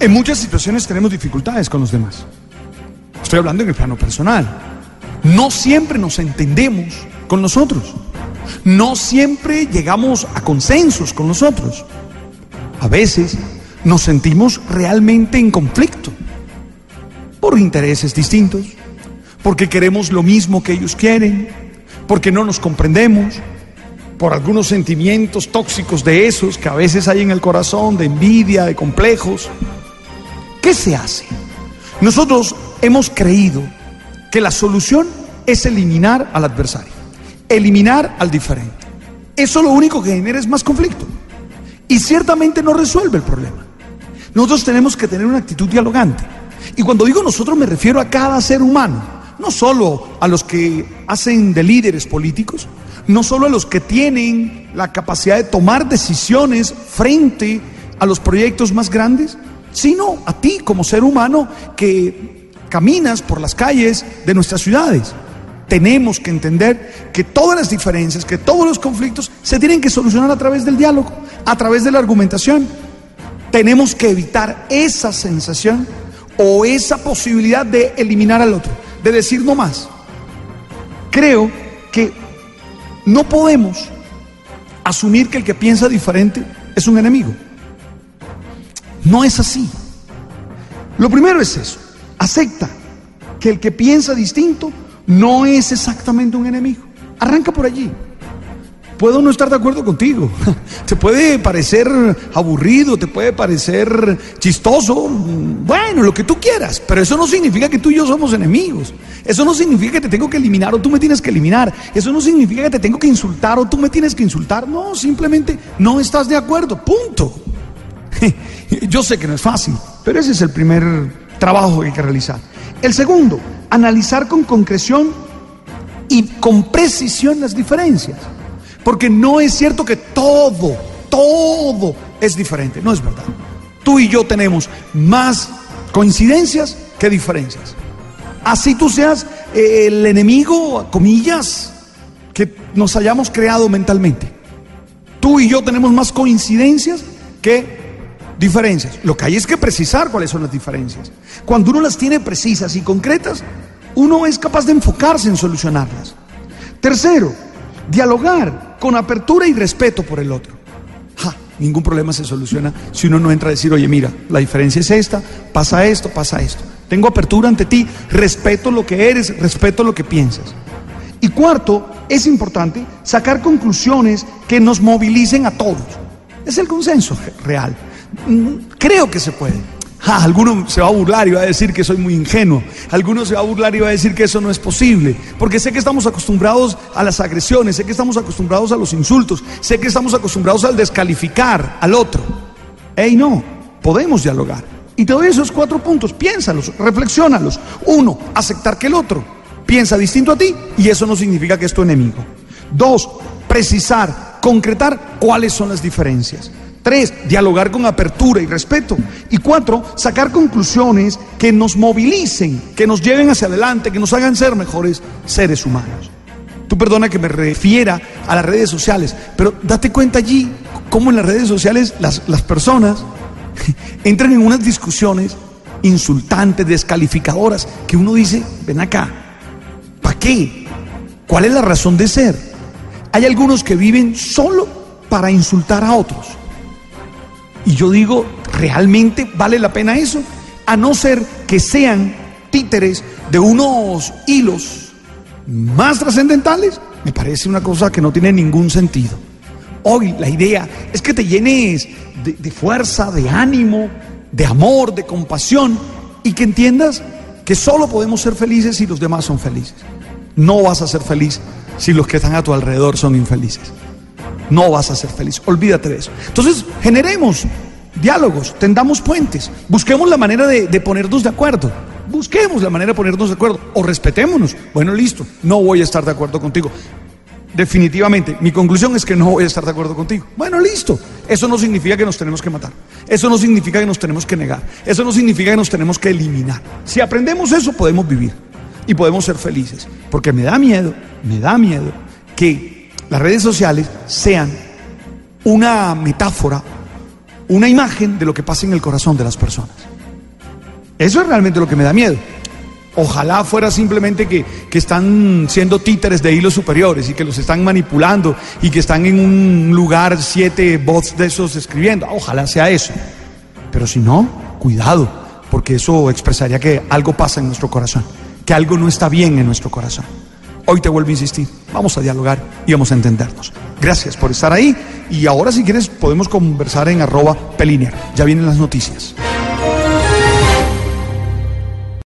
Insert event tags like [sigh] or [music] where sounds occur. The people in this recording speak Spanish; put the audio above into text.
En muchas situaciones tenemos dificultades con los demás. Estoy hablando en el plano personal. No siempre nos entendemos con nosotros. No siempre llegamos a consensos con nosotros. A veces nos sentimos realmente en conflicto por intereses distintos, porque queremos lo mismo que ellos quieren, porque no nos comprendemos, por algunos sentimientos tóxicos de esos que a veces hay en el corazón, de envidia, de complejos. ¿Qué se hace? Nosotros hemos creído que la solución es eliminar al adversario, eliminar al diferente. Eso lo único que genera es más conflicto y ciertamente no resuelve el problema. Nosotros tenemos que tener una actitud dialogante. Y cuando digo nosotros me refiero a cada ser humano, no solo a los que hacen de líderes políticos, no solo a los que tienen la capacidad de tomar decisiones frente a los proyectos más grandes, sino a ti como ser humano que caminas por las calles de nuestras ciudades. Tenemos que entender que todas las diferencias, que todos los conflictos se tienen que solucionar a través del diálogo, a través de la argumentación. Tenemos que evitar esa sensación o esa posibilidad de eliminar al otro, de decir no más. Creo que no podemos asumir que el que piensa diferente es un enemigo. No es así. Lo primero es eso. Acepta que el que piensa distinto no es exactamente un enemigo. Arranca por allí. Puedo no estar de acuerdo contigo. [laughs] Te puede parecer aburrido, te puede parecer chistoso. Bueno, lo que tú quieras. Pero eso no significa que tú y yo somos enemigos. Eso no significa que te tengo que eliminar o tú me tienes que eliminar. Eso no significa que te tengo que insultar o tú me tienes que insultar. No, simplemente no estás de acuerdo. Punto. [laughs] Yo sé que no es fácil, pero ese es el primer trabajo que hay que realizar. El segundo, analizar con concreción y con precisión las diferencias. Porque no es cierto que todo, todo es diferente. No es verdad. Tú y yo tenemos más coincidencias que diferencias. Así tú seas eh, el enemigo, comillas, que nos hayamos creado mentalmente. Tú y yo tenemos más coincidencias que diferencias. Lo que hay es que precisar cuáles son las diferencias. Cuando uno las tiene precisas y concretas, uno es capaz de enfocarse en solucionarlas. Tercero, dialogar con apertura y respeto por el otro. ningún problema se soluciona si uno no entra a decir, oye, mira, la diferencia es esta, pasa esto, pasa esto. Tengo apertura ante ti, respeto lo que eres, respeto lo que piensas. Y cuarto, es importante sacar conclusiones que nos movilicen a todos. Es el consenso real. Mm, creo que se puede. Ah, alguno se va a burlar y va a decir que soy muy ingenuo. Alguno se va a burlar y va a decir que eso no es posible. Porque sé que estamos acostumbrados a las agresiones, sé que estamos acostumbrados a los insultos, sé que estamos acostumbrados al descalificar al otro. Ey, no, podemos dialogar. Y te doy esos cuatro puntos, piénsalos, reflexionalos. Uno, aceptar que el otro piensa distinto a ti y eso no significa que es tu enemigo. Dos, precisar, concretar cuáles son las diferencias. Tres, dialogar con apertura y respeto. Y cuatro, sacar conclusiones que nos movilicen, que nos lleven hacia adelante, que nos hagan ser mejores seres humanos. Tú perdona que me refiera a las redes sociales, pero date cuenta allí cómo en las redes sociales las, las personas [laughs] entran en unas discusiones insultantes, descalificadoras, que uno dice, ven acá, ¿para qué? ¿Cuál es la razón de ser? Hay algunos que viven solo para insultar a otros. Y yo digo, ¿realmente vale la pena eso? A no ser que sean títeres de unos hilos más trascendentales, me parece una cosa que no tiene ningún sentido. Hoy la idea es que te llenes de, fuerza, de ánimo, de amor, de compasión y que entiendas que solo podemos ser felices si los demás son felices. No vas a ser feliz si los que están a tu alrededor son infelices no vas a ser feliz. Olvídate de eso. Entonces, generemos diálogos, tendamos puentes, busquemos la manera de, ponernos de acuerdo. Busquemos la manera de ponernos de acuerdo o respetémonos. Bueno, listo, no voy a estar de acuerdo contigo. Definitivamente, mi conclusión es que no voy a estar de acuerdo contigo. Bueno, listo. Eso no significa que nos tenemos que matar. Eso no significa que nos tenemos que negar. Eso no significa que nos tenemos que eliminar. Si aprendemos eso, podemos vivir y podemos ser felices. Porque me da miedo, me da miedo que las redes sociales sean una metáfora una imagen de lo que pasa en el corazón de las personas. Eso es realmente lo que me da miedo. Ojalá fuera simplemente que, que, están siendo títeres de hilos superiores y que los están manipulando y que están en un lugar siete bots de esos escribiendo. Ojalá sea eso. Pero si no, cuidado, porque eso expresaría que algo pasa en nuestro corazón, que algo no está bien en nuestro corazón. Hoy te vuelvo a insistir, vamos a dialogar y vamos a entendernos. Gracias por estar ahí y ahora si quieres podemos conversar en arroba peliner. Ya vienen las noticias.